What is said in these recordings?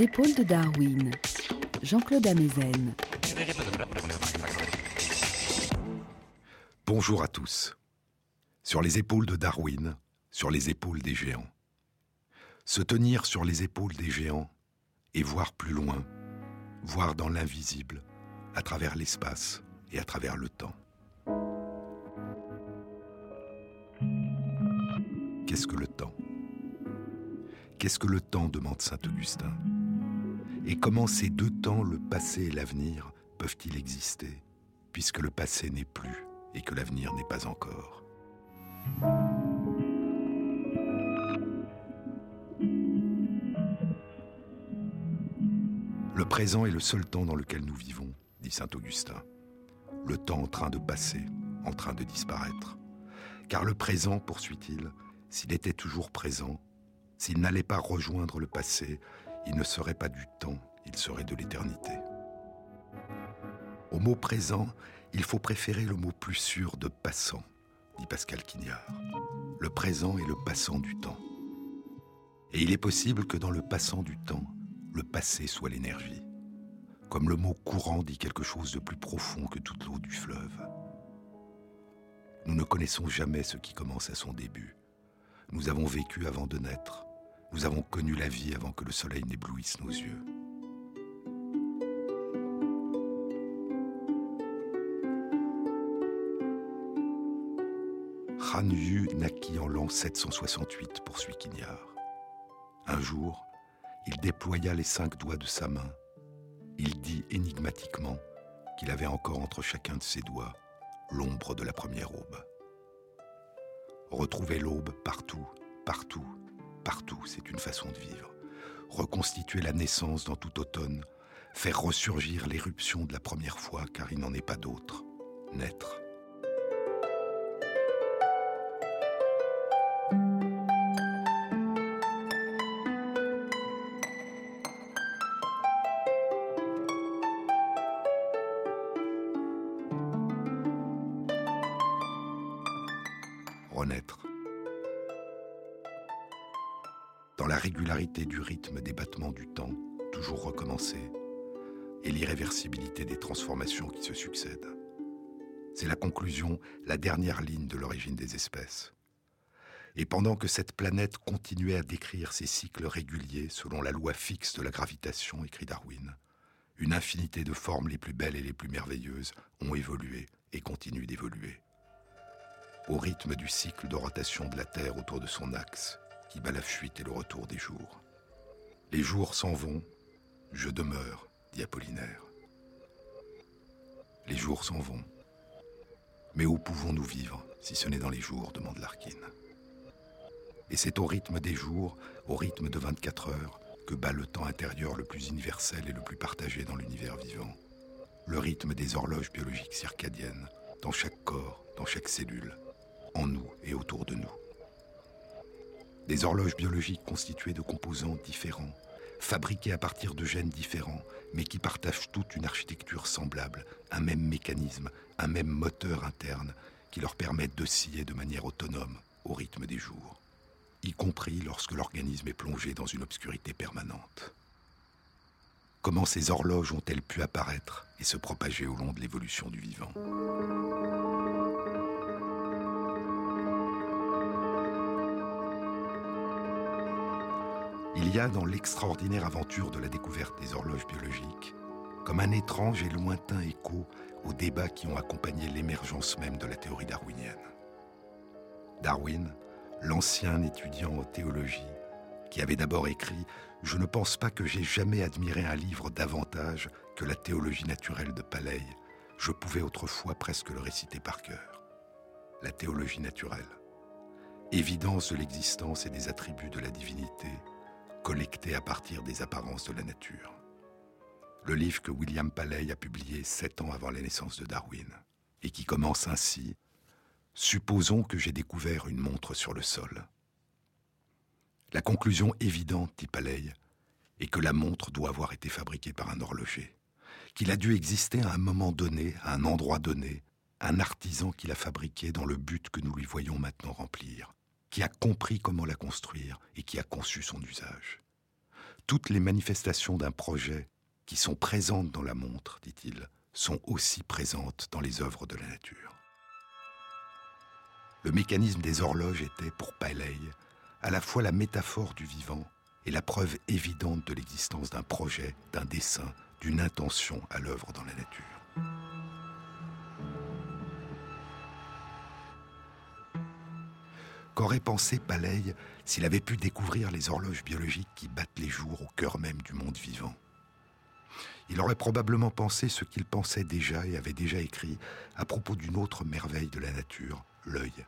Épaules de Darwin, Jean-Claude Amezen. Bonjour à tous. Sur les épaules de Darwin, sur les épaules des géants. Se tenir sur les épaules des géants et voir plus loin, voir dans l'invisible, à travers l'espace et à travers le temps. Qu'est-ce que le temps? Qu'est-ce que le temps? demande Saint Augustin. Et comment ces deux temps, le passé et l'avenir, peuvent-ils exister, puisque le passé n'est plus et que l'avenir n'est pas encore? Le présent est le seul temps dans lequel nous vivons, dit Saint Augustin. Le temps en train de passer, en train de disparaître. Car le présent, poursuit-il, s'il était toujours présent, s'il n'allait pas rejoindre le passé, il ne serait pas du temps, il serait de l'éternité. Au mot présent, il faut préférer le mot plus sûr de passant, dit Pascal Quignard. Le présent est le passant du temps. Et il est possible que dans le passant du temps, le passé soit l'énergie. Comme le mot courant dit quelque chose de plus profond que toute l'eau du fleuve. Nous ne connaissons jamais ce qui commence à son début. Nous avons vécu avant de naître. Nous avons connu la vie avant que le soleil n'éblouisse nos yeux. Han Yu naquit en l'an 768, poursuit Quignard. Un jour, il déploya les cinq doigts de sa main. Il dit énigmatiquement qu'il avait encore entre chacun de ses doigts l'ombre de la première aube. Retrouver l'aube partout, partout, partout, c'est une façon de vivre. Reconstituer la naissance dans tout automne, faire ressurgir l'éruption de la première fois car il n'en est pas d'autre. Naître. Du temps, toujours recommencer, et l'irréversibilité des transformations qui se succèdent. C'est la conclusion, la dernière ligne de l'origine des espèces. Et pendant que cette planète continuait à décrire ses cycles réguliers selon la loi fixe de la gravitation, écrit Darwin, une infinité de formes les plus belles et les plus merveilleuses ont évolué et continuent d'évoluer. Au rythme du cycle de rotation de la Terre autour de son axe, qui bat la fuite et le retour des jours. Les jours s'en vont, je demeure, dit Apollinaire. Les jours s'en vont. Mais où pouvons-nous vivre si ce n'est dans les jours demande Larkin. Et c'est au rythme des jours, au rythme de 24 heures, que bat le temps intérieur le plus universel et le plus partagé dans l'univers vivant. Le rythme des horloges biologiques circadiennes, dans chaque corps, dans chaque cellule, en nous et autour de nous. Des horloges biologiques constituées de composants différents, fabriqués à partir de gènes différents, mais qui partagent toute une architecture semblable, un même mécanisme, un même moteur interne, qui leur permettent d'osciller de manière autonome au rythme des jours, y compris lorsque l'organisme est plongé dans une obscurité permanente. Comment ces horloges ont-elles pu apparaître et se propager au long de l'évolution du vivant? Il y a dans l'extraordinaire aventure de la découverte des horloges biologiques comme un étrange et lointain écho aux débats qui ont accompagné l'émergence même de la théorie darwinienne. Darwin, l'ancien étudiant en théologie, qui avait d'abord écrit ⁇ Je ne pense pas que j'ai jamais admiré un livre davantage que la théologie naturelle de Paley. Je pouvais autrefois presque le réciter par cœur. La théologie naturelle. Évidence de l'existence et des attributs de la divinité, collectés à partir des apparences de la nature. Le livre que William Paley a publié sept ans avant la naissance de Darwin, et qui commence ainsi Supposons que j'ai découvert une montre sur le sol. La conclusion évidente, dit Paley, est que la montre doit avoir été fabriquée par un horloger, qu'il a dû exister à un moment donné, à un endroit donné, un artisan qui l'a fabriquée dans le but que nous lui voyons maintenant remplir, qui a compris comment la construire et qui a conçu son usage. Toutes les manifestations d'un projet qui sont présentes dans la montre, dit-il, sont aussi présentes dans les œuvres de la nature. Le mécanisme des horloges était, pour Paley, à la fois la métaphore du vivant et la preuve évidente de l'existence d'un projet, d'un dessin, d'une intention à l'œuvre dans la nature. Qu'aurait pensé Paley s'il avait pu découvrir les horloges biologiques qui battent les jours au cœur même du monde vivant? Il aurait probablement pensé ce qu'il pensait déjà et avait déjà écrit à propos d'une autre merveille de la nature, l'œil.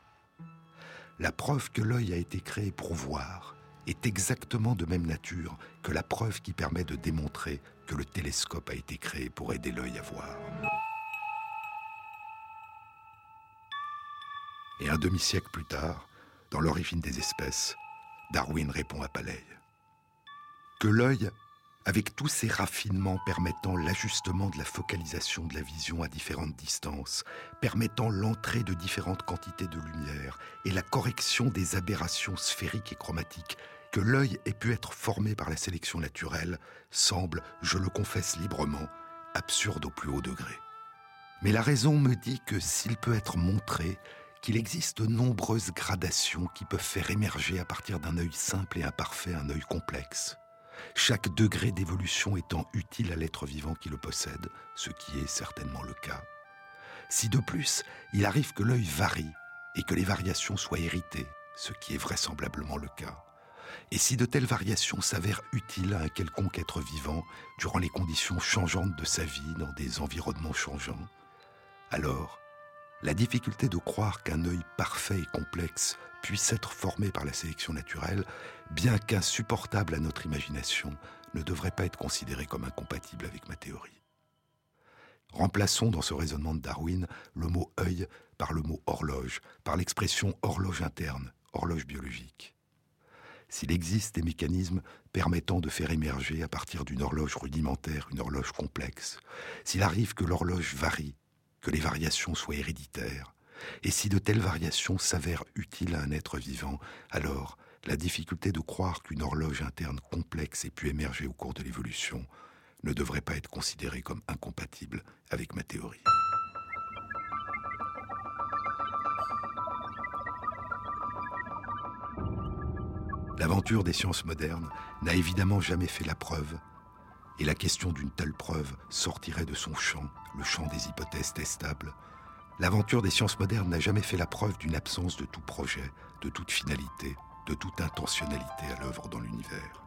La preuve que l'œil a été créé pour voir est exactement de même nature que la preuve qui permet de démontrer que le télescope a été créé pour aider l'œil à voir. Et un demi-siècle plus tard, dans l'origine des espèces, Darwin répond à Paley. Que l'œil, avec tous ses raffinements permettant l'ajustement de la focalisation de la vision à différentes distances, permettant l'entrée de différentes quantités de lumière et la correction des aberrations sphériques et chromatiques, que l'œil ait pu être formé par la sélection naturelle, semble, je le confesse librement, absurde au plus haut degré. Mais la raison me dit que s'il peut être montré, qu'il existe de nombreuses gradations qui peuvent faire émerger à partir d'un œil simple et imparfait un œil complexe. Chaque degré d'évolution étant utile à l'être vivant qui le possède, ce qui est certainement le cas. Si de plus, il arrive que l'œil varie et que les variations soient héritées, ce qui est vraisemblablement le cas. Et si de telles variations s'avèrent utiles à un quelconque être vivant durant les conditions changeantes de sa vie dans des environnements changeants, alors la difficulté de croire qu'un œil parfait et complexe puisse être formé par la sélection naturelle, bien qu'insupportable à notre imagination, ne devrait pas être considérée comme incompatible avec ma théorie. Remplaçons dans ce raisonnement de Darwin le mot œil par le mot horloge, par l'expression horloge interne, horloge biologique. S'il existe des mécanismes permettant de faire émerger à partir d'une horloge rudimentaire une horloge complexe, s'il arrive que l'horloge varie que les variations soient héréditaires, et si de telles variations s'avèrent utiles à un être vivant, alors la difficulté de croire qu'une horloge interne complexe ait pu émerger au cours de l'évolution ne devrait pas être considérée comme incompatible avec ma théorie. L'aventure des sciences modernes n'a évidemment jamais fait la preuve et la question d'une telle preuve sortirait de son champ, le champ des hypothèses testables. L'aventure des sciences modernes n'a jamais fait la preuve d'une absence de tout projet, de toute finalité, de toute intentionnalité à l'œuvre dans l'univers.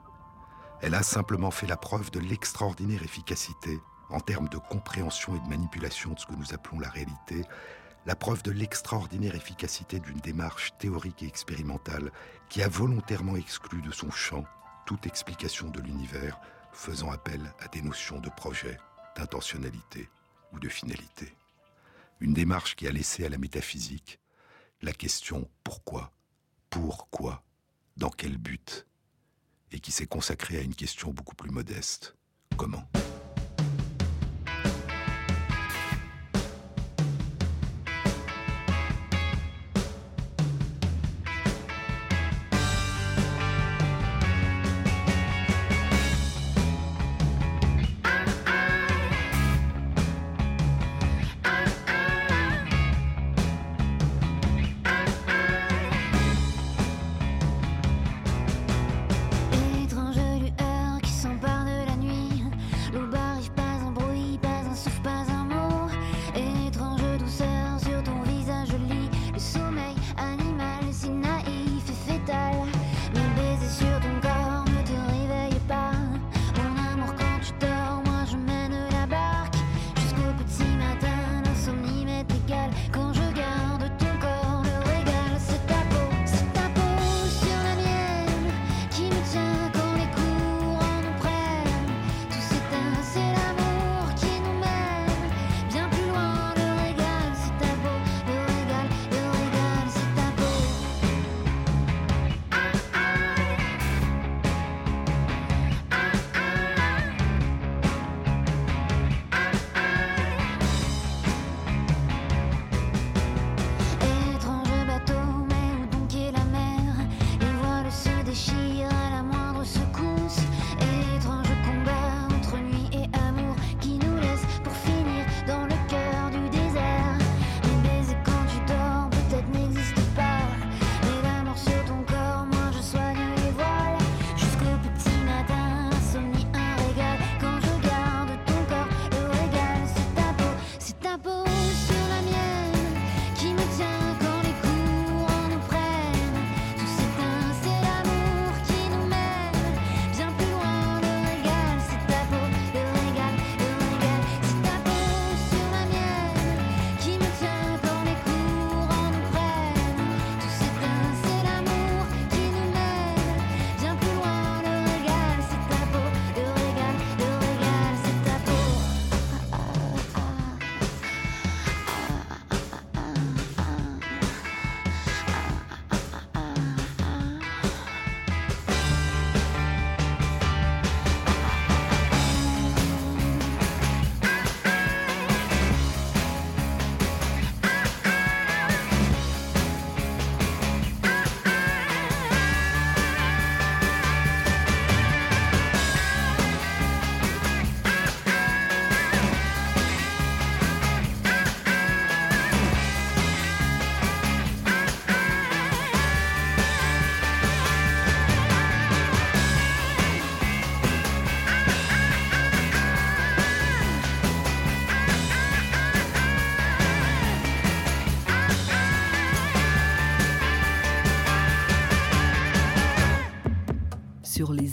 Elle a simplement fait la preuve de l'extraordinaire efficacité, en termes de compréhension et de manipulation de ce que nous appelons la réalité, la preuve de l'extraordinaire efficacité d'une démarche théorique et expérimentale qui a volontairement exclu de son champ toute explication de l'univers faisant appel à des notions de projet, d'intentionnalité ou de finalité. Une démarche qui a laissé à la métaphysique la question pourquoi, pourquoi, dans quel but, et qui s'est consacrée à une question beaucoup plus modeste, comment?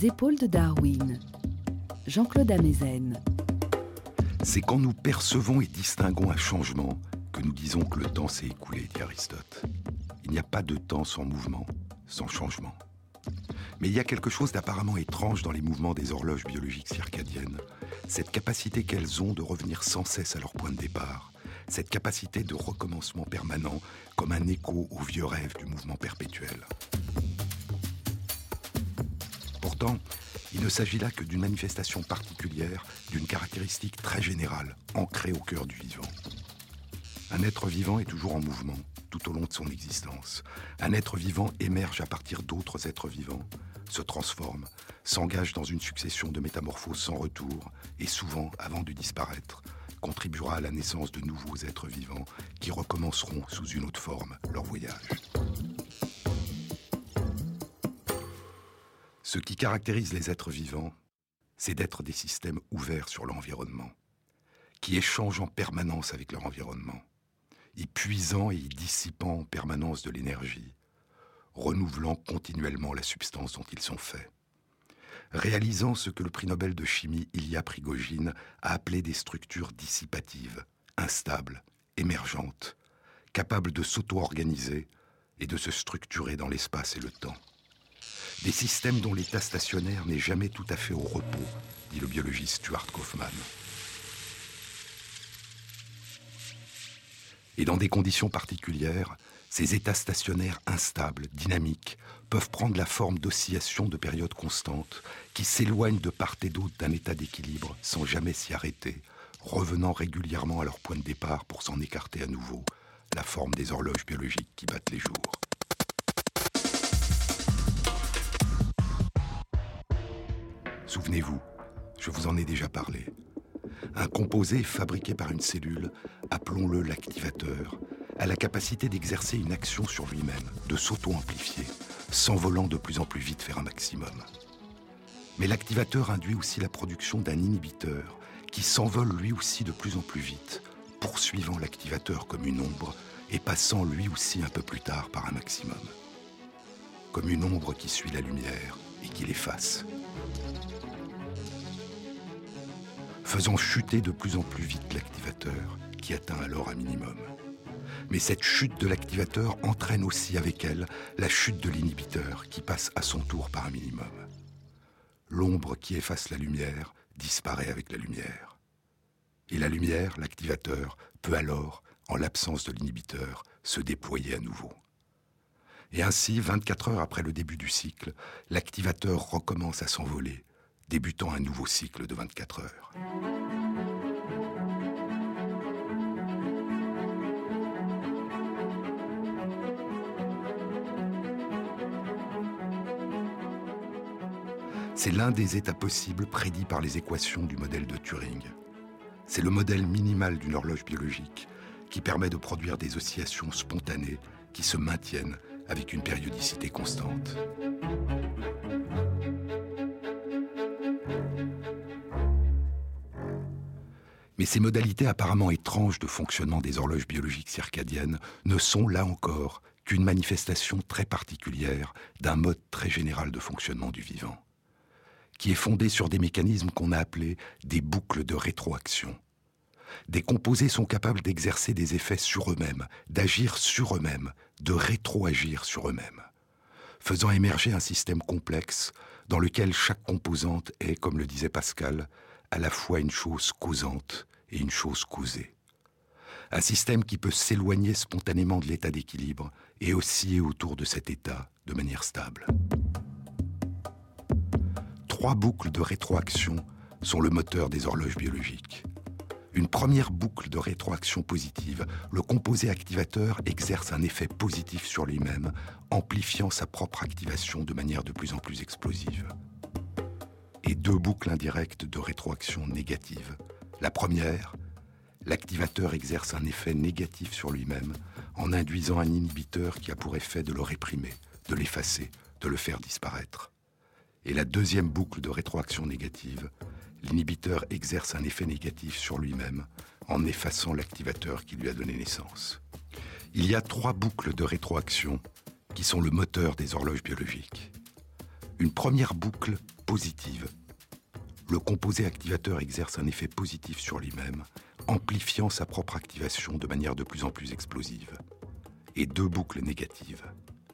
Les épaules de Darwin, Jean-Claude Amezen. C'est quand nous percevons et distinguons un changement que nous disons que le temps s'est écoulé, dit Aristote. Il n'y a pas de temps sans mouvement, sans changement. Mais il y a quelque chose d'apparemment étrange dans les mouvements des horloges biologiques circadiennes, cette capacité qu'elles ont de revenir sans cesse à leur point de départ, cette capacité de recommencement permanent comme un écho au vieux rêve du mouvement perpétuel. Pourtant, il ne s'agit là que d'une manifestation particulière, d'une caractéristique très générale, ancrée au cœur du vivant. Un être vivant est toujours en mouvement tout au long de son existence. Un être vivant émerge à partir d'autres êtres vivants, se transforme, s'engage dans une succession de métamorphoses sans retour, et souvent, avant de disparaître, contribuera à la naissance de nouveaux êtres vivants qui recommenceront sous une autre forme leur voyage. Ce qui caractérise les êtres vivants, c'est d'être des systèmes ouverts sur l'environnement, qui échangent en permanence avec leur environnement y puisant et y dissipant en permanence de l'énergie, renouvelant continuellement la substance dont ils sont faits, réalisant ce que le prix Nobel de chimie Ilya Prigogine a appelé des structures dissipatives, instables, émergentes, capables de s'auto-organiser et de se structurer dans l'espace et le temps. Des systèmes dont l'état stationnaire n'est jamais tout à fait au repos, dit le biologiste Stuart Kaufmann. Et dans des conditions particulières, ces états stationnaires instables, dynamiques, peuvent prendre la forme d'oscillations de périodes constantes qui s'éloignent de part et d'autre d'un état d'équilibre sans jamais s'y arrêter, revenant régulièrement à leur point de départ pour s'en écarter à nouveau, la forme des horloges biologiques qui battent les jours. Souvenez-vous, je vous en ai déjà parlé. Un composé fabriqué par une cellule, appelons-le l'activateur, a la capacité d'exercer une action sur lui-même, de s'auto-amplifier, s'envolant de plus en plus vite vers un maximum. Mais l'activateur induit aussi la production d'un inhibiteur qui s'envole lui aussi de plus en plus vite, poursuivant l'activateur comme une ombre et passant lui aussi un peu plus tard par un maximum. Comme une ombre qui suit la lumière et qui l'efface. Faisant chuter de plus en plus vite l'activateur, qui atteint alors un minimum. Mais cette chute de l'activateur entraîne aussi avec elle la chute de l'inhibiteur, qui passe à son tour par un minimum. L'ombre qui efface la lumière disparaît avec la lumière. Et la lumière, l'activateur, peut alors, en l'absence de l'inhibiteur, se déployer à nouveau. Et ainsi, 24 heures après le début du cycle, l'activateur recommence à s'envoler, débutant un nouveau cycle de 24 heures. C'est l'un des états possibles prédits par les équations du modèle de Turing. C'est le modèle minimal d'une horloge biologique qui permet de produire des oscillations spontanées qui se maintiennent avec une périodicité constante. Mais ces modalités apparemment étranges de fonctionnement des horloges biologiques circadiennes ne sont, là encore, qu'une manifestation très particulière d'un mode très général de fonctionnement du vivant, qui est fondé sur des mécanismes qu'on a appelés des boucles de rétroaction. Des composés sont capables d'exercer des effets sur eux-mêmes, d'agir sur eux-mêmes, de rétroagir sur eux-mêmes, faisant émerger un système complexe dans lequel chaque composante est, comme le disait Pascal, à la fois une chose causante et une chose causée. Un système qui peut s'éloigner spontanément de l'état d'équilibre et osciller autour de cet état de manière stable. Trois boucles de rétroaction sont le moteur des horloges biologiques. Une première boucle de rétroaction positive, le composé activateur exerce un effet positif sur lui-même, amplifiant sa propre activation de manière de plus en plus explosive. Et deux boucles indirectes de rétroaction négative, la première, l'activateur exerce un effet négatif sur lui-même en induisant un inhibiteur qui a pour effet de le réprimer, de l'effacer, de le faire disparaître. Et la deuxième boucle de rétroaction négative, l'inhibiteur exerce un effet négatif sur lui-même en effaçant l'activateur qui lui a donné naissance. Il y a trois boucles de rétroaction qui sont le moteur des horloges biologiques. Une première boucle positive. Le composé activateur exerce un effet positif sur lui-même, amplifiant sa propre activation de manière de plus en plus explosive. Et deux boucles négatives.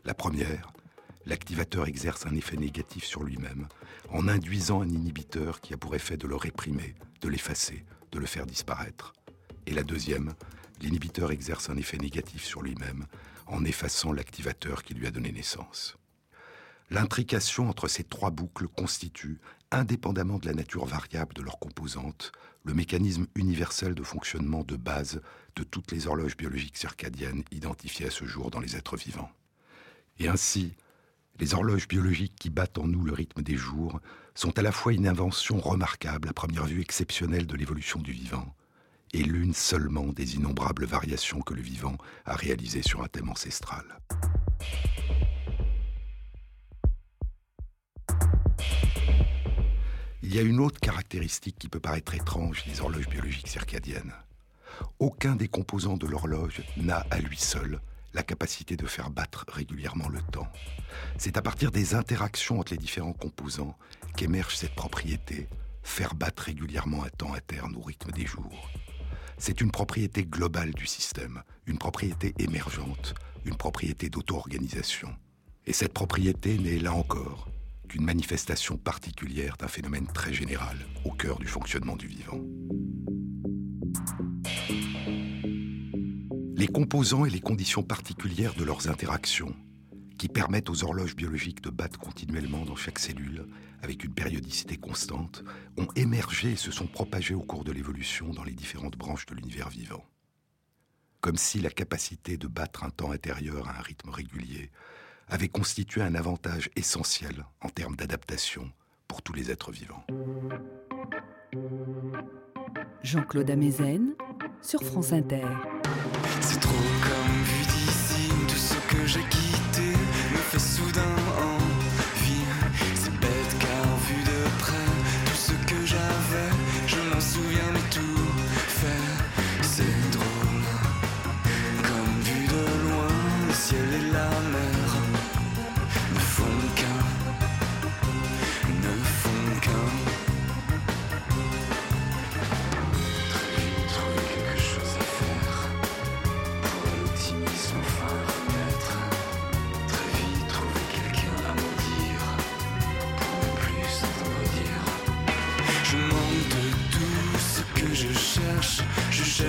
La première, l'activateur exerce un effet négatif sur lui-même en induisant un inhibiteur qui a pour effet de le réprimer, de l'effacer, de le faire disparaître. Et la deuxième, l'inhibiteur exerce un effet négatif sur lui-même en effaçant l'activateur qui lui a donné naissance. L'intrication entre ces trois boucles constitue, indépendamment de la nature variable de leurs composantes, le mécanisme universel de fonctionnement de base de toutes les horloges biologiques circadiennes identifiées à ce jour dans les êtres vivants. Et ainsi, les horloges biologiques qui battent en nous le rythme des jours sont à la fois une invention remarquable, à première vue exceptionnelle de l'évolution du vivant, et l'une seulement des innombrables variations que le vivant a réalisées sur un thème ancestral. Il y a une autre caractéristique qui peut paraître étrange des horloges biologiques circadiennes. Aucun des composants de l'horloge n'a à lui seul la capacité de faire battre régulièrement le temps. C'est à partir des interactions entre les différents composants qu'émerge cette propriété, faire battre régulièrement un temps interne au rythme des jours. C'est une propriété globale du système, une propriété émergente, une propriété d'auto-organisation. Et cette propriété n'est là encore qu'une manifestation particulière d'un phénomène très général au cœur du fonctionnement du vivant. Les composants et les conditions particulières de leurs interactions, qui permettent aux horloges biologiques de battre continuellement dans chaque cellule avec une périodicité constante, ont émergé et se sont propagés au cours de l'évolution dans les différentes branches de l'univers vivant. Comme si la capacité de battre un temps intérieur à un rythme régulier avait constitué un avantage essentiel en termes d'adaptation pour tous les êtres vivants. Jean-Claude Amezen sur France Inter. C'est trop comme vu d'ici, tout ce que j'ai quitté me fait soudain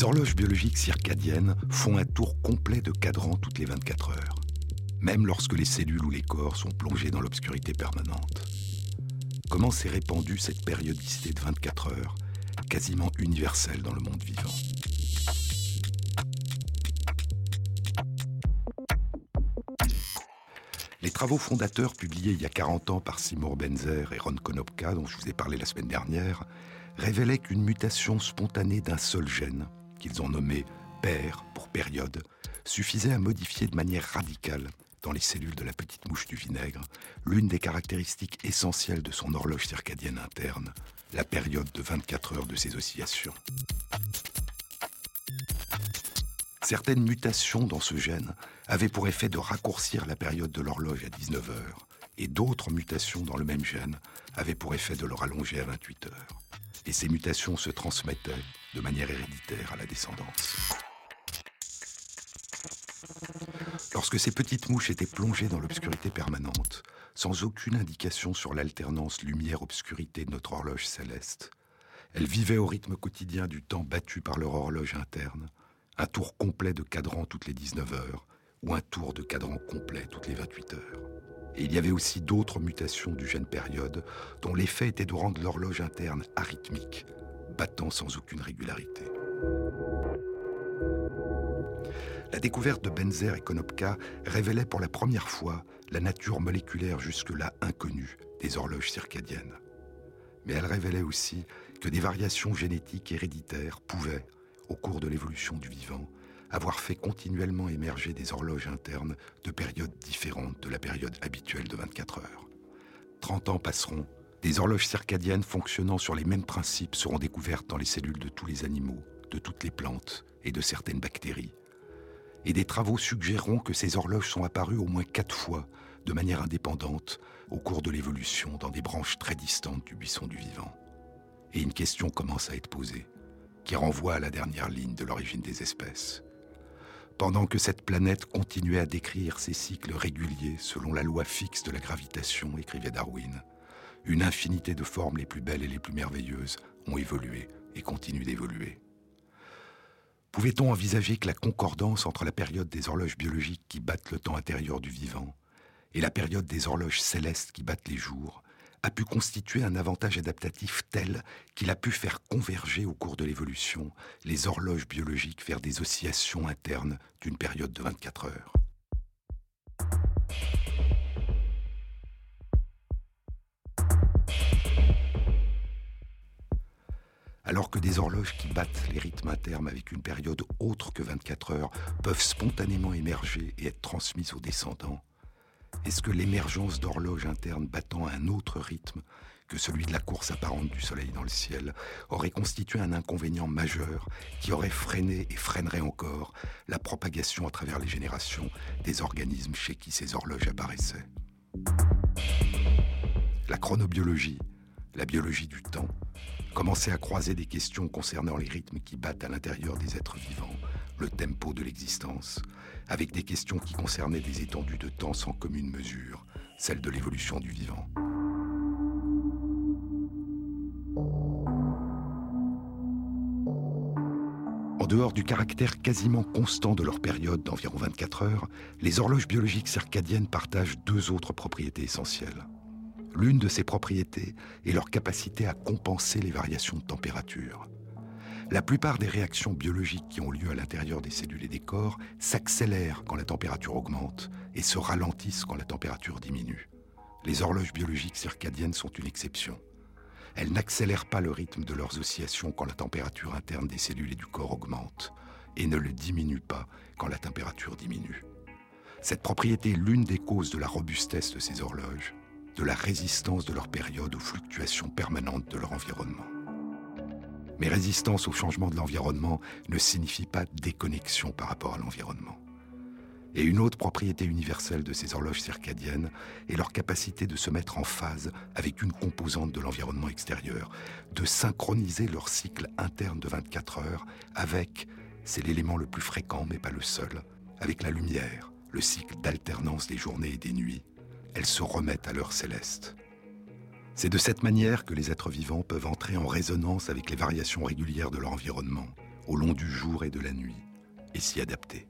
Les horloges biologiques circadiennes font un tour complet de cadran toutes les 24 heures, même lorsque les cellules ou les corps sont plongés dans l'obscurité permanente. Comment s'est répandue cette périodicité de 24 heures, quasiment universelle dans le monde vivant? Les travaux fondateurs publiés il y a 40 ans par Seymour Benzer et Ron Konopka, dont je vous ai parlé la semaine dernière, révélaient qu'une mutation spontanée d'un seul gène, qu'ils ont nommé père pour période, suffisait à modifier de manière radicale, dans les cellules de la petite mouche du vinaigre, l'une des caractéristiques essentielles de son horloge circadienne interne, la période de 24 heures de ses oscillations. Certaines mutations dans ce gène avaient pour effet de raccourcir la période de l'horloge à 19 heures, et d'autres mutations dans le même gène avaient pour effet de le rallonger à 28 heures. Et ces mutations se transmettaient de manière héréditaire à la descendance. Lorsque ces petites mouches étaient plongées dans l'obscurité permanente, sans aucune indication sur l'alternance lumière-obscurité de notre horloge céleste, elles vivaient au rythme quotidien du temps battu par leur horloge interne, un tour complet de cadran toutes les 19 heures, ou un tour de cadran complet toutes les 28 heures. Et il y avait aussi d'autres mutations du gène période dont l'effet était de rendre l'horloge interne arythmique, battant sans aucune régularité. La découverte de Benzer et Konopka révélait pour la première fois la nature moléculaire jusque-là inconnue des horloges circadiennes. Mais elle révélait aussi que des variations génétiques héréditaires pouvaient, au cours de l'évolution du vivant, avoir fait continuellement émerger des horloges internes de périodes différentes de la période habituelle de 24 heures. 30 ans passeront, des horloges circadiennes fonctionnant sur les mêmes principes seront découvertes dans les cellules de tous les animaux, de toutes les plantes et de certaines bactéries. Et des travaux suggéreront que ces horloges sont apparues au moins quatre fois, de manière indépendante, au cours de l'évolution dans des branches très distantes du buisson du vivant. Et une question commence à être posée qui renvoie à la dernière ligne de l'origine des espèces. Pendant que cette planète continuait à décrire ses cycles réguliers selon la loi fixe de la gravitation, écrivait Darwin, une infinité de formes les plus belles et les plus merveilleuses ont évolué et continuent d'évoluer. Pouvait-on envisager que la concordance entre la période des horloges biologiques qui battent le temps intérieur du vivant et la période des horloges célestes qui battent les jours a pu constituer un avantage adaptatif tel qu'il a pu faire converger au cours de l'évolution les horloges biologiques vers des oscillations internes d'une période de 24 heures? Alors que des horloges qui battent les rythmes internes avec une période autre que 24 heures peuvent spontanément émerger et être transmises aux descendants, est-ce que l'émergence d'horloges internes battant un autre rythme que celui de la course apparente du Soleil dans le ciel aurait constitué un inconvénient majeur qui aurait freiné et freinerait encore la propagation à travers les générations des organismes chez qui ces horloges apparaissaient? La chronobiologie, la biologie du temps, commençait à croiser des questions concernant les rythmes qui battent à l'intérieur des êtres vivants, le tempo de l'existence, avec des questions qui concernaient des étendues de temps sans commune mesure, celle de l'évolution du vivant. En dehors du caractère quasiment constant de leur période d'environ 24 heures, les horloges biologiques circadiennes partagent deux autres propriétés essentielles. L'une de ces propriétés est leur capacité à compenser les variations de température. La plupart des réactions biologiques qui ont lieu à l'intérieur des cellules et des corps s'accélèrent quand la température augmente et se ralentissent quand la température diminue. Les horloges biologiques circadiennes sont une exception. Elles n'accélèrent pas le rythme de leurs oscillations quand la température interne des cellules et du corps augmente et ne le diminuent pas quand la température diminue. Cette propriété est l'une des causes de la robustesse de ces horloges, de la résistance de leur période aux fluctuations permanentes de leur environnement. Mais résistance au changement de l'environnement ne signifie pas déconnexion par rapport à l'environnement. Et une autre propriété universelle de ces horloges circadiennes est leur capacité de se mettre en phase avec une composante de l'environnement extérieur, de synchroniser leur cycle interne de 24 heures avec, c'est l'élément le plus fréquent mais pas le seul, avec la lumière, le cycle d'alternance des journées et des nuits. Elles se remettent à l'heure céleste. C'est de cette manière que les êtres vivants peuvent entrer en résonance avec les variations régulières de leur environnement, au long du jour et de la nuit, et s'y adapter.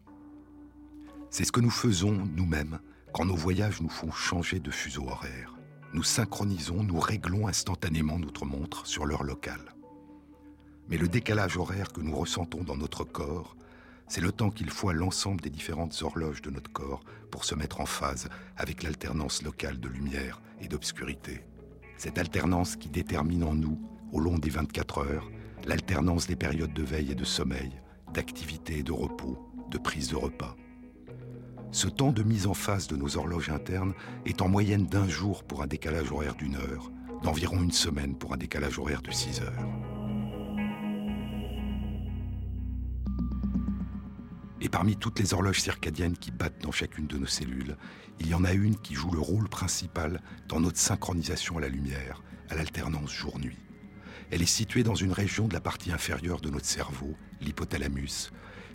C'est ce que nous faisons nous-mêmes quand nos voyages nous font changer de fuseau horaire. Nous synchronisons, nous réglons instantanément notre montre sur l'heure locale. Mais le décalage horaire que nous ressentons dans notre corps, c'est le temps qu'il faut à l'ensemble des différentes horloges de notre corps pour se mettre en phase avec l'alternance locale de lumière et d'obscurité. Cette alternance qui détermine en nous, au long des 24 heures, l'alternance des périodes de veille et de sommeil, d'activité et de repos, de prise de repas. Ce temps de mise en phase de nos horloges internes est en moyenne d'un jour pour un décalage horaire d'une heure, d'environ une semaine pour un décalage horaire de 6 heures. Et parmi toutes les horloges circadiennes qui battent dans chacune de nos cellules, il y en a une qui joue le rôle principal dans notre synchronisation à la lumière, à l'alternance jour-nuit. Elle est située dans une région de la partie inférieure de notre cerveau, l'hypothalamus,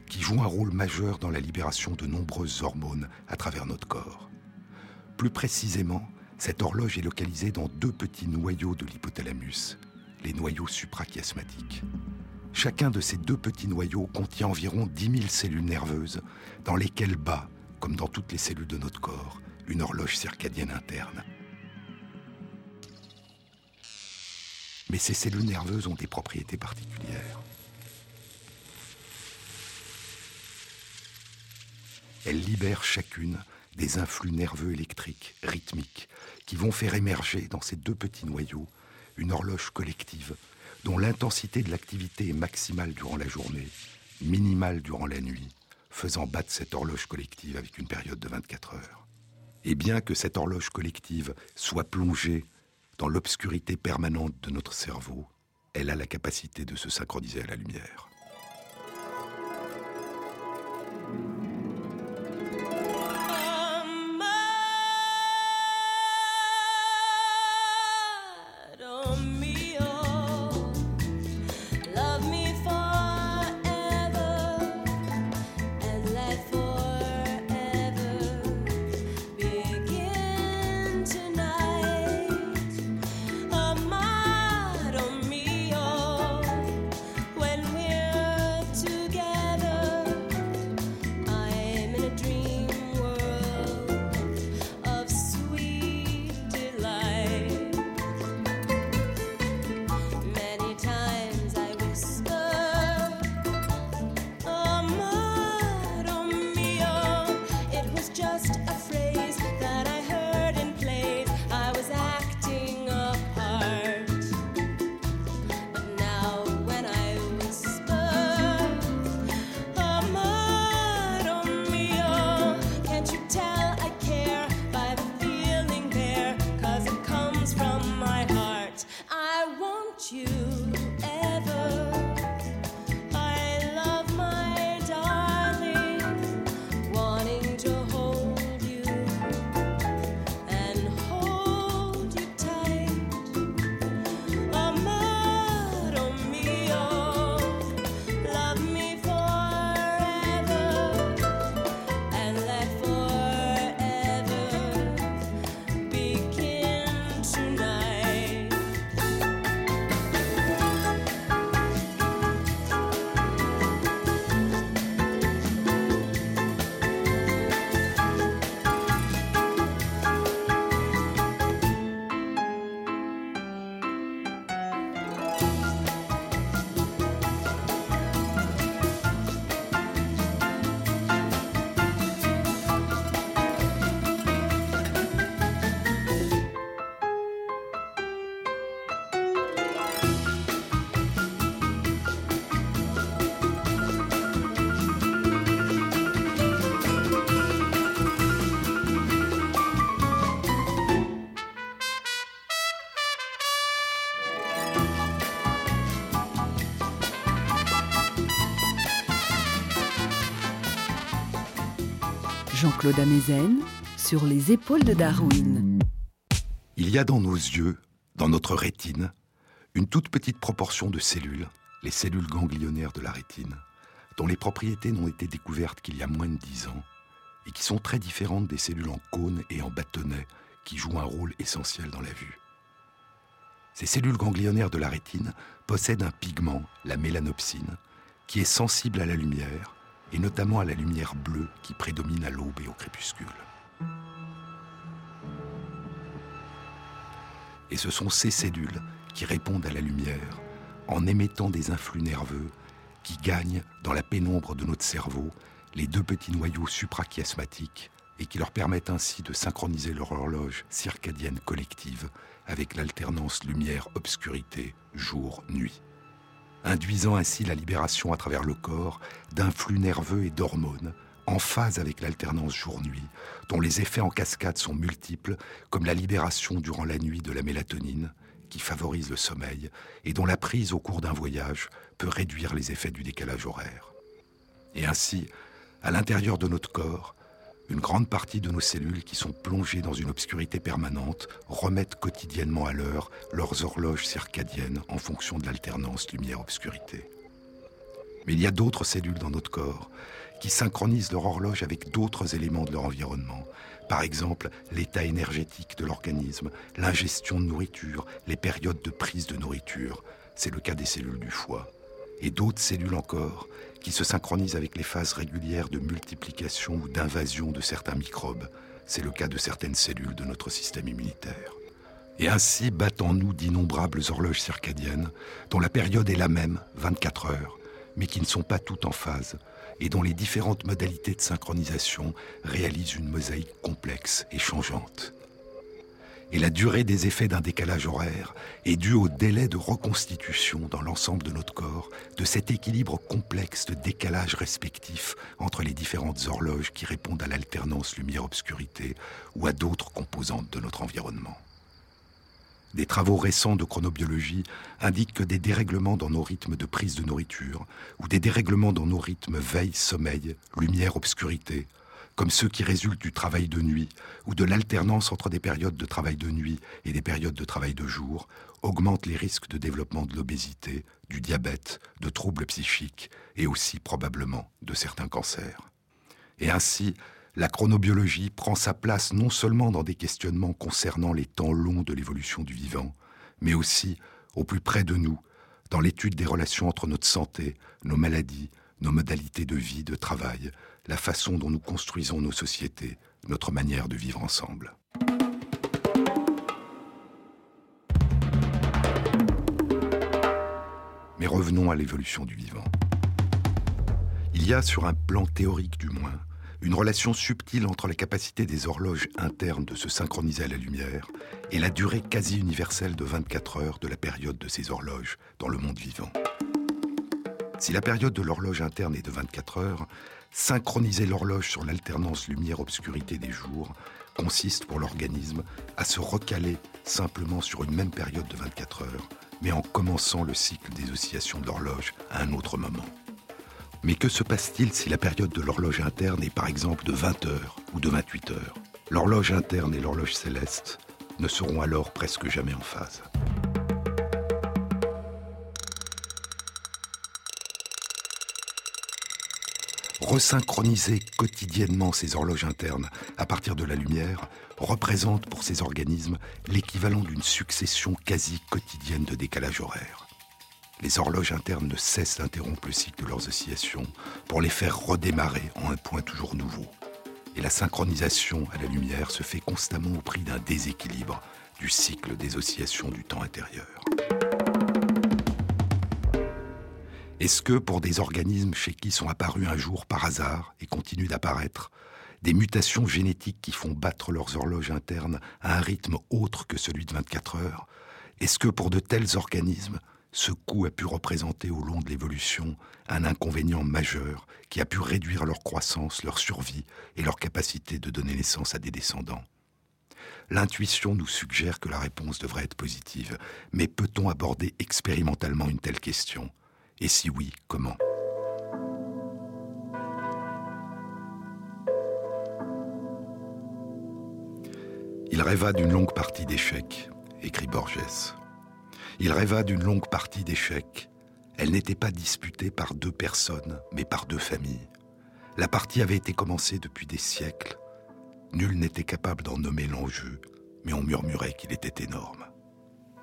qui joue un rôle majeur dans la libération de nombreuses hormones à travers notre corps. Plus précisément, cette horloge est localisée dans deux petits noyaux de l'hypothalamus, les noyaux suprachiasmatiques. Chacun de ces deux petits noyaux contient environ 10 000 cellules nerveuses dans lesquelles bat, comme dans toutes les cellules de notre corps, une horloge circadienne interne. Mais ces cellules nerveuses ont des propriétés particulières. Elles libèrent chacune des influx nerveux électriques, rythmiques, qui vont faire émerger dans ces deux petits noyaux une horloge collective dont l'intensité de l'activité est maximale durant la journée, minimale durant la nuit, faisant battre cette horloge collective avec une période de 24 heures. Et bien que cette horloge collective soit plongée dans l'obscurité permanente de notre cerveau, elle a la capacité de se synchroniser à la lumière. Sur les épaules de Darwin. Il y a dans nos yeux, dans notre rétine, une toute petite proportion de cellules, les cellules ganglionnaires de la rétine, dont les propriétés n'ont été découvertes qu'il y a moins de dix ans et qui sont très différentes des cellules en cône et en bâtonnet qui jouent un rôle essentiel dans la vue. Ces cellules ganglionnaires de la rétine possèdent un pigment, la mélanopsine, qui est sensible à la lumière, et notamment à la lumière bleue qui prédomine à l'aube et au crépuscule. Et ce sont ces cellules qui répondent à la lumière en émettant des influx nerveux qui gagnent dans la pénombre de notre cerveau les deux petits noyaux suprachiasmatiques et qui leur permettent ainsi de synchroniser leur horloge circadienne collective avec l'alternance lumière-obscurité, jour-nuit, induisant ainsi la libération à travers le corps d'un flux nerveux et d'hormones en phase avec l'alternance jour-nuit, dont les effets en cascade sont multiples, comme la libération durant la nuit de la mélatonine, qui favorise le sommeil, et dont la prise au cours d'un voyage peut réduire les effets du décalage horaire. Et ainsi, à l'intérieur de notre corps, une grande partie de nos cellules qui sont plongées dans une obscurité permanente remettent quotidiennement à l'heure leurs horloges circadiennes en fonction de l'alternance lumière-obscurité. Mais il y a d'autres cellules dans notre corps qui synchronisent leur horloge avec d'autres éléments de leur environnement. Par exemple, l'état énergétique de l'organisme, l'ingestion de nourriture, les périodes de prise de nourriture. C'est le cas des cellules du foie. Et d'autres cellules encore qui se synchronisent avec les phases régulières de multiplication ou d'invasion de certains microbes. C'est le cas de certaines cellules de notre système immunitaire. Et ainsi battent en nous d'innombrables horloges circadiennes, dont la période est la même, 24 heures, mais qui ne sont pas toutes en phase, et dont les différentes modalités de synchronisation réalisent une mosaïque complexe et changeante. Et la durée des effets d'un décalage horaire est due au délai de reconstitution dans l'ensemble de notre corps de cet équilibre complexe de décalage respectif entre les différentes horloges qui répondent à l'alternance lumière-obscurité ou à d'autres composantes de notre environnement. Des travaux récents de chronobiologie indiquent que des dérèglements dans nos rythmes de prise de nourriture ou des dérèglements dans nos rythmes veille-sommeil, lumière-obscurité, comme ceux qui résultent du travail de nuit ou de l'alternance entre des périodes de travail de nuit et des périodes de travail de jour, augmentent les risques de développement de l'obésité, du diabète, de troubles psychiques et aussi probablement de certains cancers. Et ainsi, la chronobiologie prend sa place non seulement dans des questionnements concernant les temps longs de l'évolution du vivant, mais aussi, au plus près de nous, dans l'étude des relations entre notre santé, nos maladies, nos modalités de vie, de travail, la façon dont nous construisons nos sociétés, notre manière de vivre ensemble. Mais revenons à l'évolution du vivant. Il y a, sur un plan théorique du moins, une relation subtile entre la capacité des horloges internes de se synchroniser à la lumière et la durée quasi universelle de 24 heures de la période de ces horloges dans le monde vivant. Si la période de l'horloge interne est de 24 heures, synchroniser l'horloge sur l'alternance lumière-obscurité des jours consiste pour l'organisme à se recaler simplement sur une même période de 24 heures, mais en commençant le cycle des oscillations de l'horloge à un autre moment. Mais que se passe-t-il si la période de l'horloge interne est par exemple de 20 heures ou de 28 heures? L'horloge interne et l'horloge céleste ne seront alors presque jamais en phase. Resynchroniser quotidiennement ces horloges internes à partir de la lumière représente pour ces organismes l'équivalent d'une succession quasi quotidienne de décalage horaire les horloges internes ne cessent d'interrompre le cycle de leurs oscillations pour les faire redémarrer en un point toujours nouveau. Et la synchronisation à la lumière se fait constamment au prix d'un déséquilibre du cycle des oscillations du temps intérieur. Est-ce que pour des organismes chez qui sont apparus un jour par hasard et continuent d'apparaître, des mutations génétiques qui font battre leurs horloges internes à un rythme autre que celui de 24 heures, est-ce que pour de tels organismes, ce coup a pu représenter au long de l'évolution un inconvénient majeur qui a pu réduire leur croissance, leur survie et leur capacité de donner naissance à des descendants? L'intuition nous suggère que la réponse devrait être positive, mais peut-on aborder expérimentalement une telle question? Et si oui, comment? Il rêva d'une longue partie d'échecs, écrit Borges. Il rêva d'une longue partie d'échecs. Elle n'était pas disputée par deux personnes, mais par deux familles. La partie avait été commencée depuis des siècles. Nul n'était capable d'en nommer l'enjeu, mais on murmurait qu'il était énorme.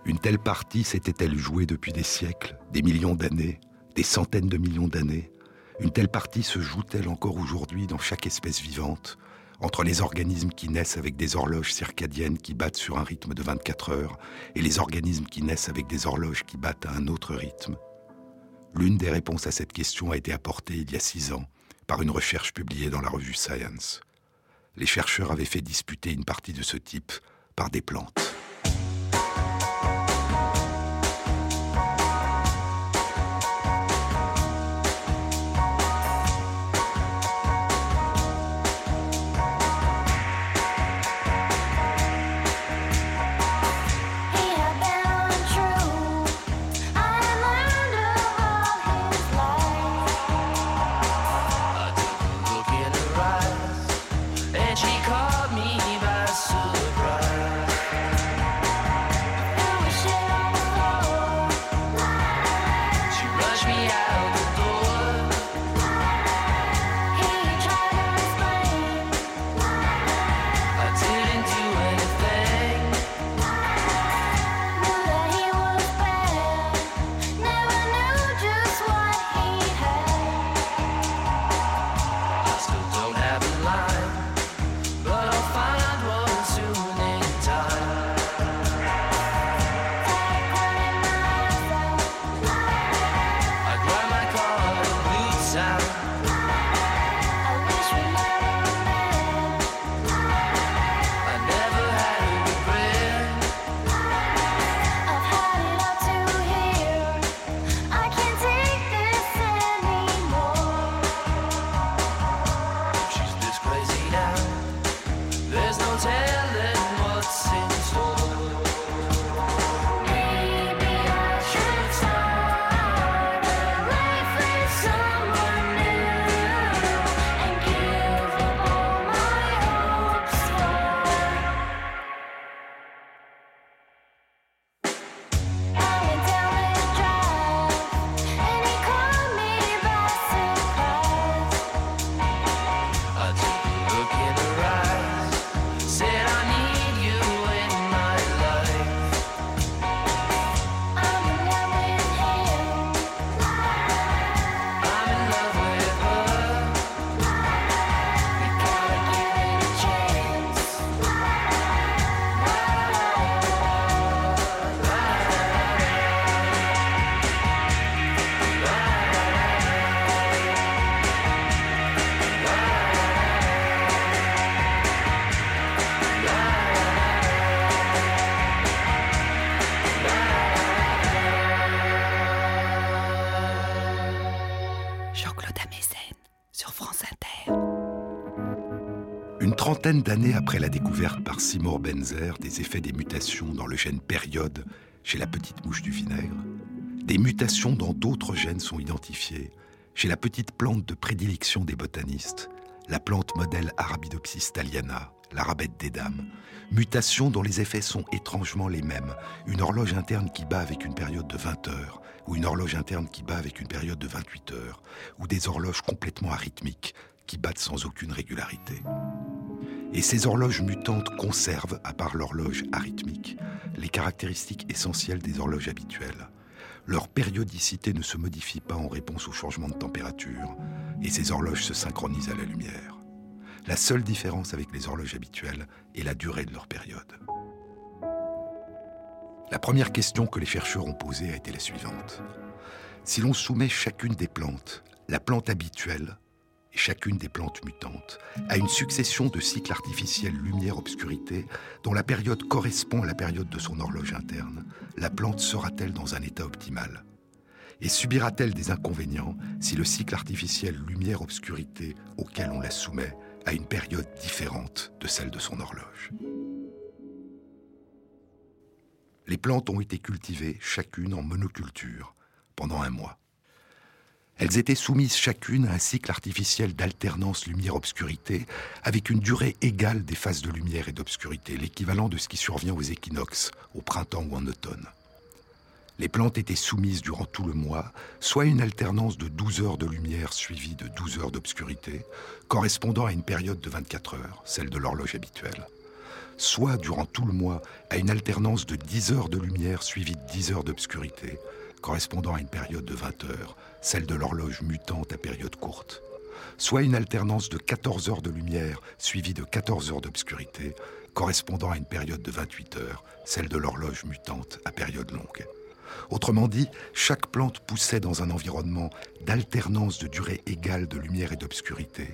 Une telle partie s'était-elle jouée depuis des siècles, des millions d'années, des centaines de millions d'années, une telle partie se joue-t-elle encore aujourd'hui dans chaque espèce vivante, entre les organismes qui naissent avec des horloges circadiennes qui battent sur un rythme de 24 heures et les organismes qui naissent avec des horloges qui battent à un autre rythme? L'une des réponses à cette question a été apportée il y a six ans par une recherche publiée dans la revue Science. Les chercheurs avaient fait disputer une partie de ce type par des plantes. Trentaine d'années après la découverte par Seymour Benzer des effets des mutations dans le gène période chez la petite mouche du vinaigre, des mutations dans d'autres gènes sont identifiées chez la petite plante de prédilection des botanistes, la plante modèle Arabidopsis thaliana, l'arabette des dames, mutations dont les effets sont étrangement les mêmes, une horloge interne qui bat avec une période de 20 heures, ou une horloge interne qui bat avec une période de 28 heures, ou des horloges complètement arythmiques qui battent sans aucune régularité. Et ces horloges mutantes conservent, à part l'horloge arythmique, les caractéristiques essentielles des horloges habituelles. Leur périodicité ne se modifie pas en réponse au changement de température, et ces horloges se synchronisent à la lumière. La seule différence avec les horloges habituelles est la durée de leur période. La première question que les chercheurs ont posée a été la suivante. Si l'on soumet chacune des plantes, la plante habituelle, et chacune des plantes mutantes, a une succession de cycles artificiels lumière-obscurité dont la période correspond à la période de son horloge interne, la plante sera-t-elle dans un état optimal? Et subira-t-elle des inconvénients si le cycle artificiel lumière-obscurité auquel on la soumet a une période différente de celle de son horloge Les plantes ont été cultivées chacune en monoculture pendant un mois. Elles étaient soumises chacune à un cycle artificiel d'alternance lumière-obscurité, avec une durée égale des phases de lumière et d'obscurité, l'équivalent de ce qui survient aux équinoxes, au printemps ou en automne. Les plantes étaient soumises durant tout le mois, soit une alternance de 12 heures de lumière suivie de 12 heures d'obscurité, correspondant à une période de 24 heures, celle de l'horloge habituelle, soit durant tout le mois à une alternance de 10 heures de lumière suivie de 10 heures d'obscurité, correspondant à une période de 20 heures, celle de l'horloge mutante à période courte, soit une alternance de 14 heures de lumière suivie de 14 heures d'obscurité, correspondant à une période de 28 heures, celle de l'horloge mutante à période longue. Autrement dit, chaque plante poussait dans un environnement d'alternance de durée égale de lumière et d'obscurité,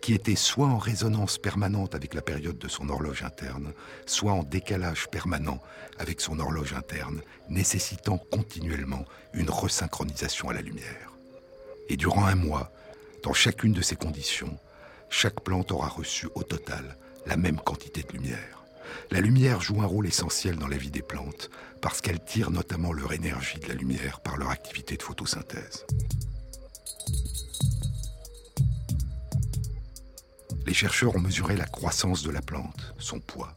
qui était soit en résonance permanente avec la période de son horloge interne, soit en décalage permanent avec son horloge interne, nécessitant continuellement une resynchronisation à la lumière. Et durant un mois, dans chacune de ces conditions, chaque plante aura reçu au total la même quantité de lumière. La lumière joue un rôle essentiel dans la vie des plantes parce qu'elle tire notamment leur énergie de la lumière par leur activité de photosynthèse. Les chercheurs ont mesuré la croissance de la plante, son poids,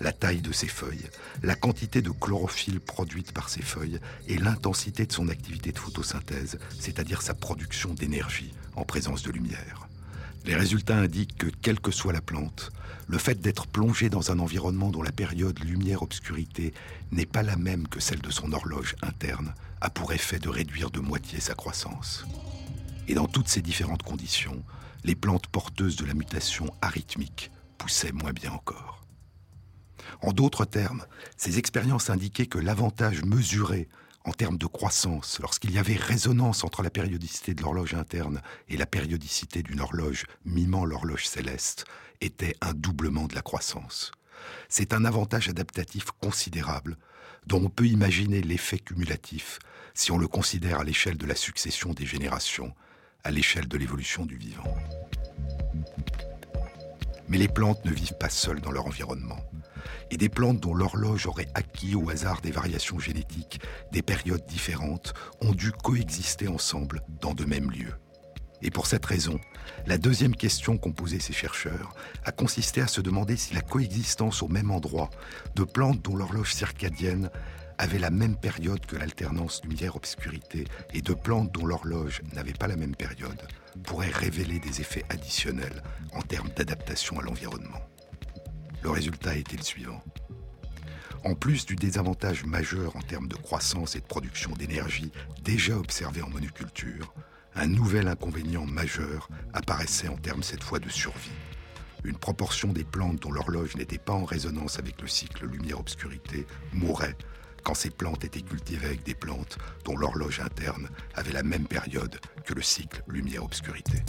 la taille de ses feuilles, la quantité de chlorophylle produite par ses feuilles et l'intensité de son activité de photosynthèse, c'est-à-dire sa production d'énergie en présence de lumière. Les résultats indiquent que, quelle que soit la plante, le fait d'être plongé dans un environnement dont la période lumière-obscurité n'est pas la même que celle de son horloge interne a pour effet de réduire de moitié sa croissance. Et dans toutes ces différentes conditions, les plantes porteuses de la mutation arythmique poussaient moins bien encore. En d'autres termes, ces expériences indiquaient que l'avantage mesuré en termes de croissance, lorsqu'il y avait résonance entre la périodicité de l'horloge interne et la périodicité d'une horloge mimant l'horloge céleste, était un doublement de la croissance. C'est un avantage adaptatif considérable dont on peut imaginer l'effet cumulatif si on le considère à l'échelle de la succession des générations, à l'échelle de l'évolution du vivant. Mais les plantes ne vivent pas seules dans leur environnement et des plantes dont l'horloge aurait acquis au hasard des variations génétiques des périodes différentes ont dû coexister ensemble dans de mêmes lieux. Et pour cette raison, la deuxième question qu'ont posée ces chercheurs a consisté à se demander si la coexistence au même endroit de plantes dont l'horloge circadienne avait la même période que l'alternance lumière-obscurité et de plantes dont l'horloge n'avait pas la même période pourrait révéler des effets additionnels en termes d'adaptation à l'environnement. Le résultat été le suivant? En plus du désavantage majeur en termes de croissance et de production d'énergie déjà observé en monoculture, un nouvel inconvénient majeur apparaissait en termes cette fois de survie. Une proportion des plantes dont l'horloge n'était pas en résonance avec le cycle lumière-obscurité mourrait quand ces plantes étaient cultivées avec des plantes dont l'horloge interne avait la même période que le cycle lumière-obscurité.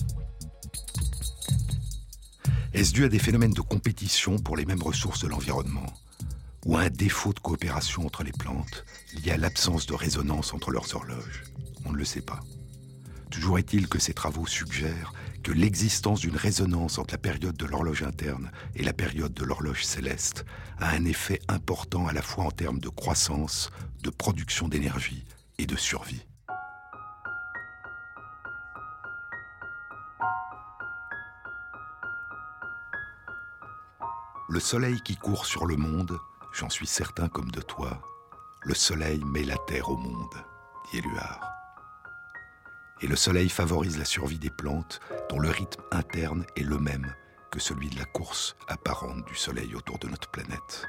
Est-ce dû à des phénomènes de compétition pour les mêmes ressources de l'environnement ou à un défaut de coopération entre les plantes lié à l'absence de résonance entre leurs horloges? On ne le sait pas. Toujours est-il que ces travaux suggèrent que l'existence d'une résonance entre la période de l'horloge interne et la période de l'horloge céleste a un effet important à la fois en termes de croissance, de production d'énergie et de survie. Le soleil qui court sur le monde, j'en suis certain comme de toi, le soleil met la terre au monde, dit Éluard. Et le soleil favorise la survie des plantes dont le rythme interne est le même que celui de la course apparente du soleil autour de notre planète.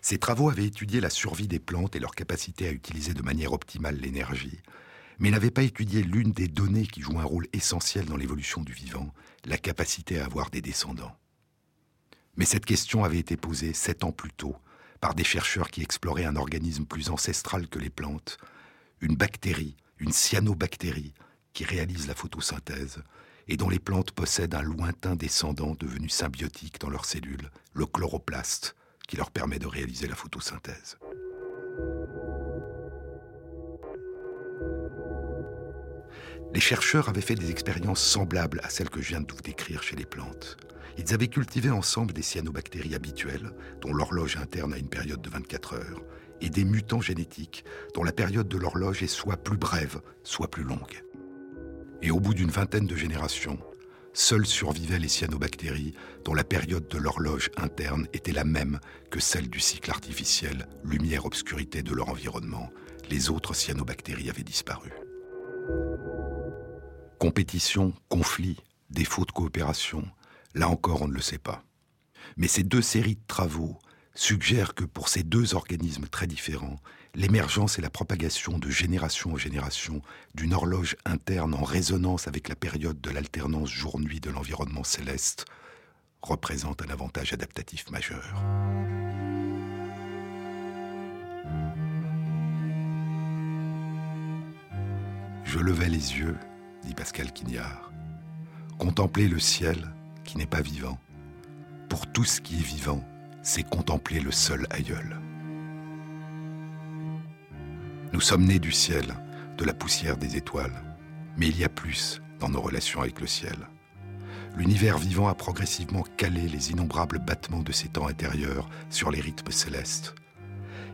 Ces travaux avaient étudié la survie des plantes et leur capacité à utiliser de manière optimale l'énergie, mais n'avaient pas étudié l'une des données qui joue un rôle essentiel dans l'évolution du vivant, la capacité à avoir des descendants. Mais cette question avait été posée sept ans plus tôt par des chercheurs qui exploraient un organisme plus ancestral que les plantes, une bactérie, une cyanobactérie, qui réalise la photosynthèse et dont les plantes possèdent un lointain descendant devenu symbiotique dans leurs cellules, le chloroplaste, qui leur permet de réaliser la photosynthèse. Les chercheurs avaient fait des expériences semblables à celles que je viens de vous décrire chez les plantes. Ils avaient cultivé ensemble des cyanobactéries habituelles, dont l'horloge interne a une période de 24 heures, et des mutants génétiques, dont la période de l'horloge est soit plus brève, soit plus longue. Et au bout d'une vingtaine de générations, seules survivaient les cyanobactéries dont la période de l'horloge interne était la même que celle du cycle artificiel, lumière-obscurité de leur environnement. Les autres cyanobactéries avaient disparu. Compétition, conflit, défaut de coopération, Là encore, on ne le sait pas. Mais ces deux séries de travaux suggère que pour ces deux organismes très différents, l'émergence et la propagation de génération en génération d'une horloge interne en résonance avec la période de l'alternance jour-nuit de l'environnement céleste représente un avantage adaptatif majeur. Je levais les yeux, dit Pascal Quignard. Contempler le ciel qui n'est pas vivant. Pour tout ce qui est vivant, c'est contempler le seul aïeul. Nous sommes nés du ciel, de la poussière des étoiles, mais il y a plus dans nos relations avec le ciel. L'univers vivant a progressivement calé les innombrables battements de ses temps intérieurs sur les rythmes célestes.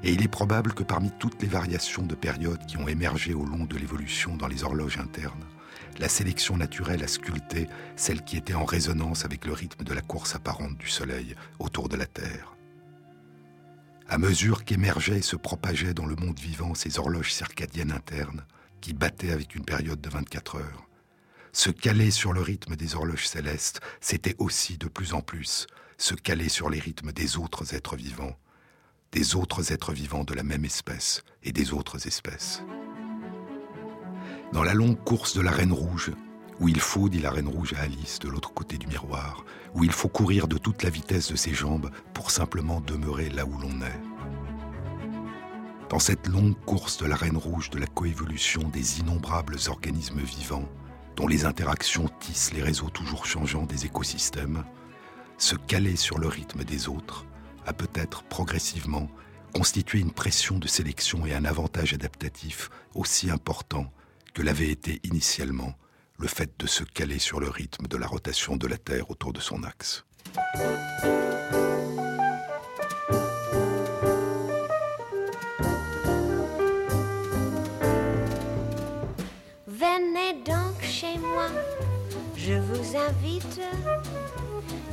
Et il est probable que parmi toutes les variations de périodes qui ont émergé au long de l'évolution dans les horloges internes, la sélection naturelle a sculpté celle qui était en résonance avec le rythme de la course apparente du Soleil autour de la Terre. À mesure qu'émergeaient et se propageaient dans le monde vivant ces horloges circadiennes internes, qui battaient avec une période de 24 heures, se caler sur le rythme des horloges célestes, c'était aussi de plus en plus se caler sur les rythmes des autres êtres vivants, des autres êtres vivants de la même espèce et des autres espèces. Dans la longue course de la Reine Rouge, où il faut, dit la Reine Rouge à Alice de l'autre côté du miroir, où il faut courir de toute la vitesse de ses jambes pour simplement demeurer là où l'on est. Dans cette longue course de la Reine Rouge de la coévolution des innombrables organismes vivants, dont les interactions tissent les réseaux toujours changeants des écosystèmes, se caler sur le rythme des autres a peut-être progressivement constitué une pression de sélection et un avantage adaptatif aussi important que l'avait été initialement le fait de se caler sur le rythme de la rotation de la Terre autour de son axe. Venez donc chez moi, je vous invite.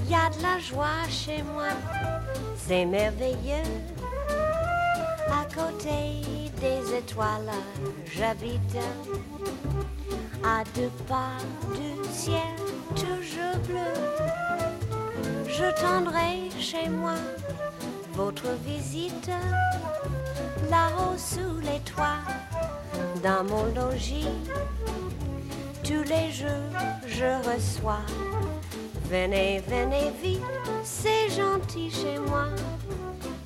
Il y a de la joie chez moi, c'est merveilleux. À côté des étoiles, j'habite à deux pas du ciel toujours bleu. Je tendrai chez moi votre visite là-haut sous les toits, dans mon logis. Tous les jours je reçois. Venez, venez vite, c'est gentil chez moi.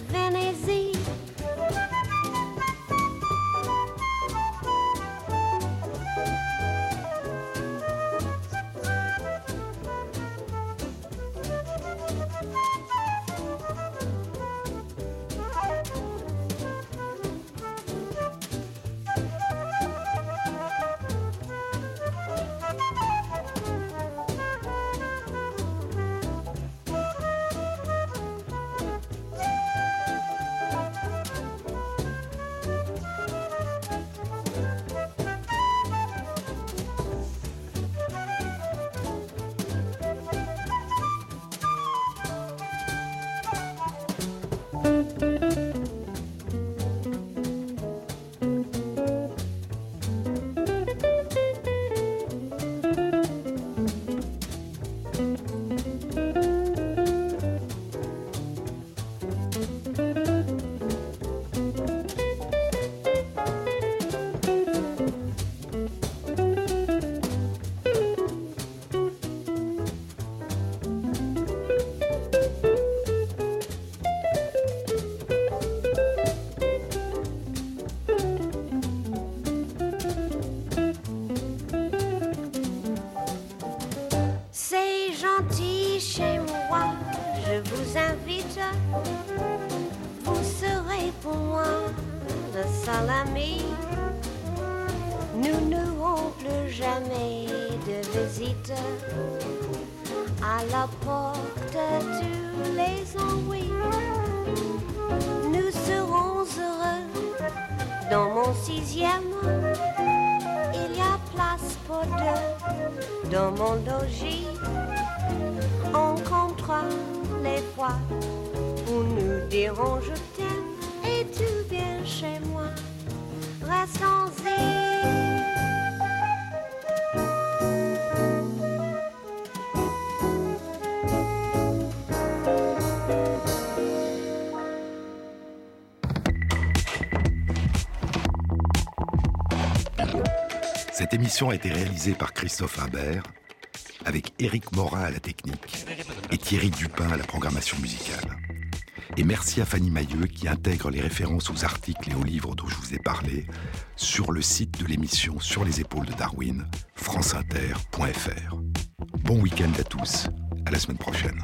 Venez-y. et tu viens chez moi. Cette émission a été réalisée par Christophe Imbert, avec Éric Morin à la technique et Thierry Dupin à la programmation musicale. Et merci à Fanny Mailleux qui intègre les références aux articles et aux livres dont je vous ai parlé sur le site de l'émission Sur les épaules de Darwin, franceinter.fr. Bon week-end à tous, à la semaine prochaine.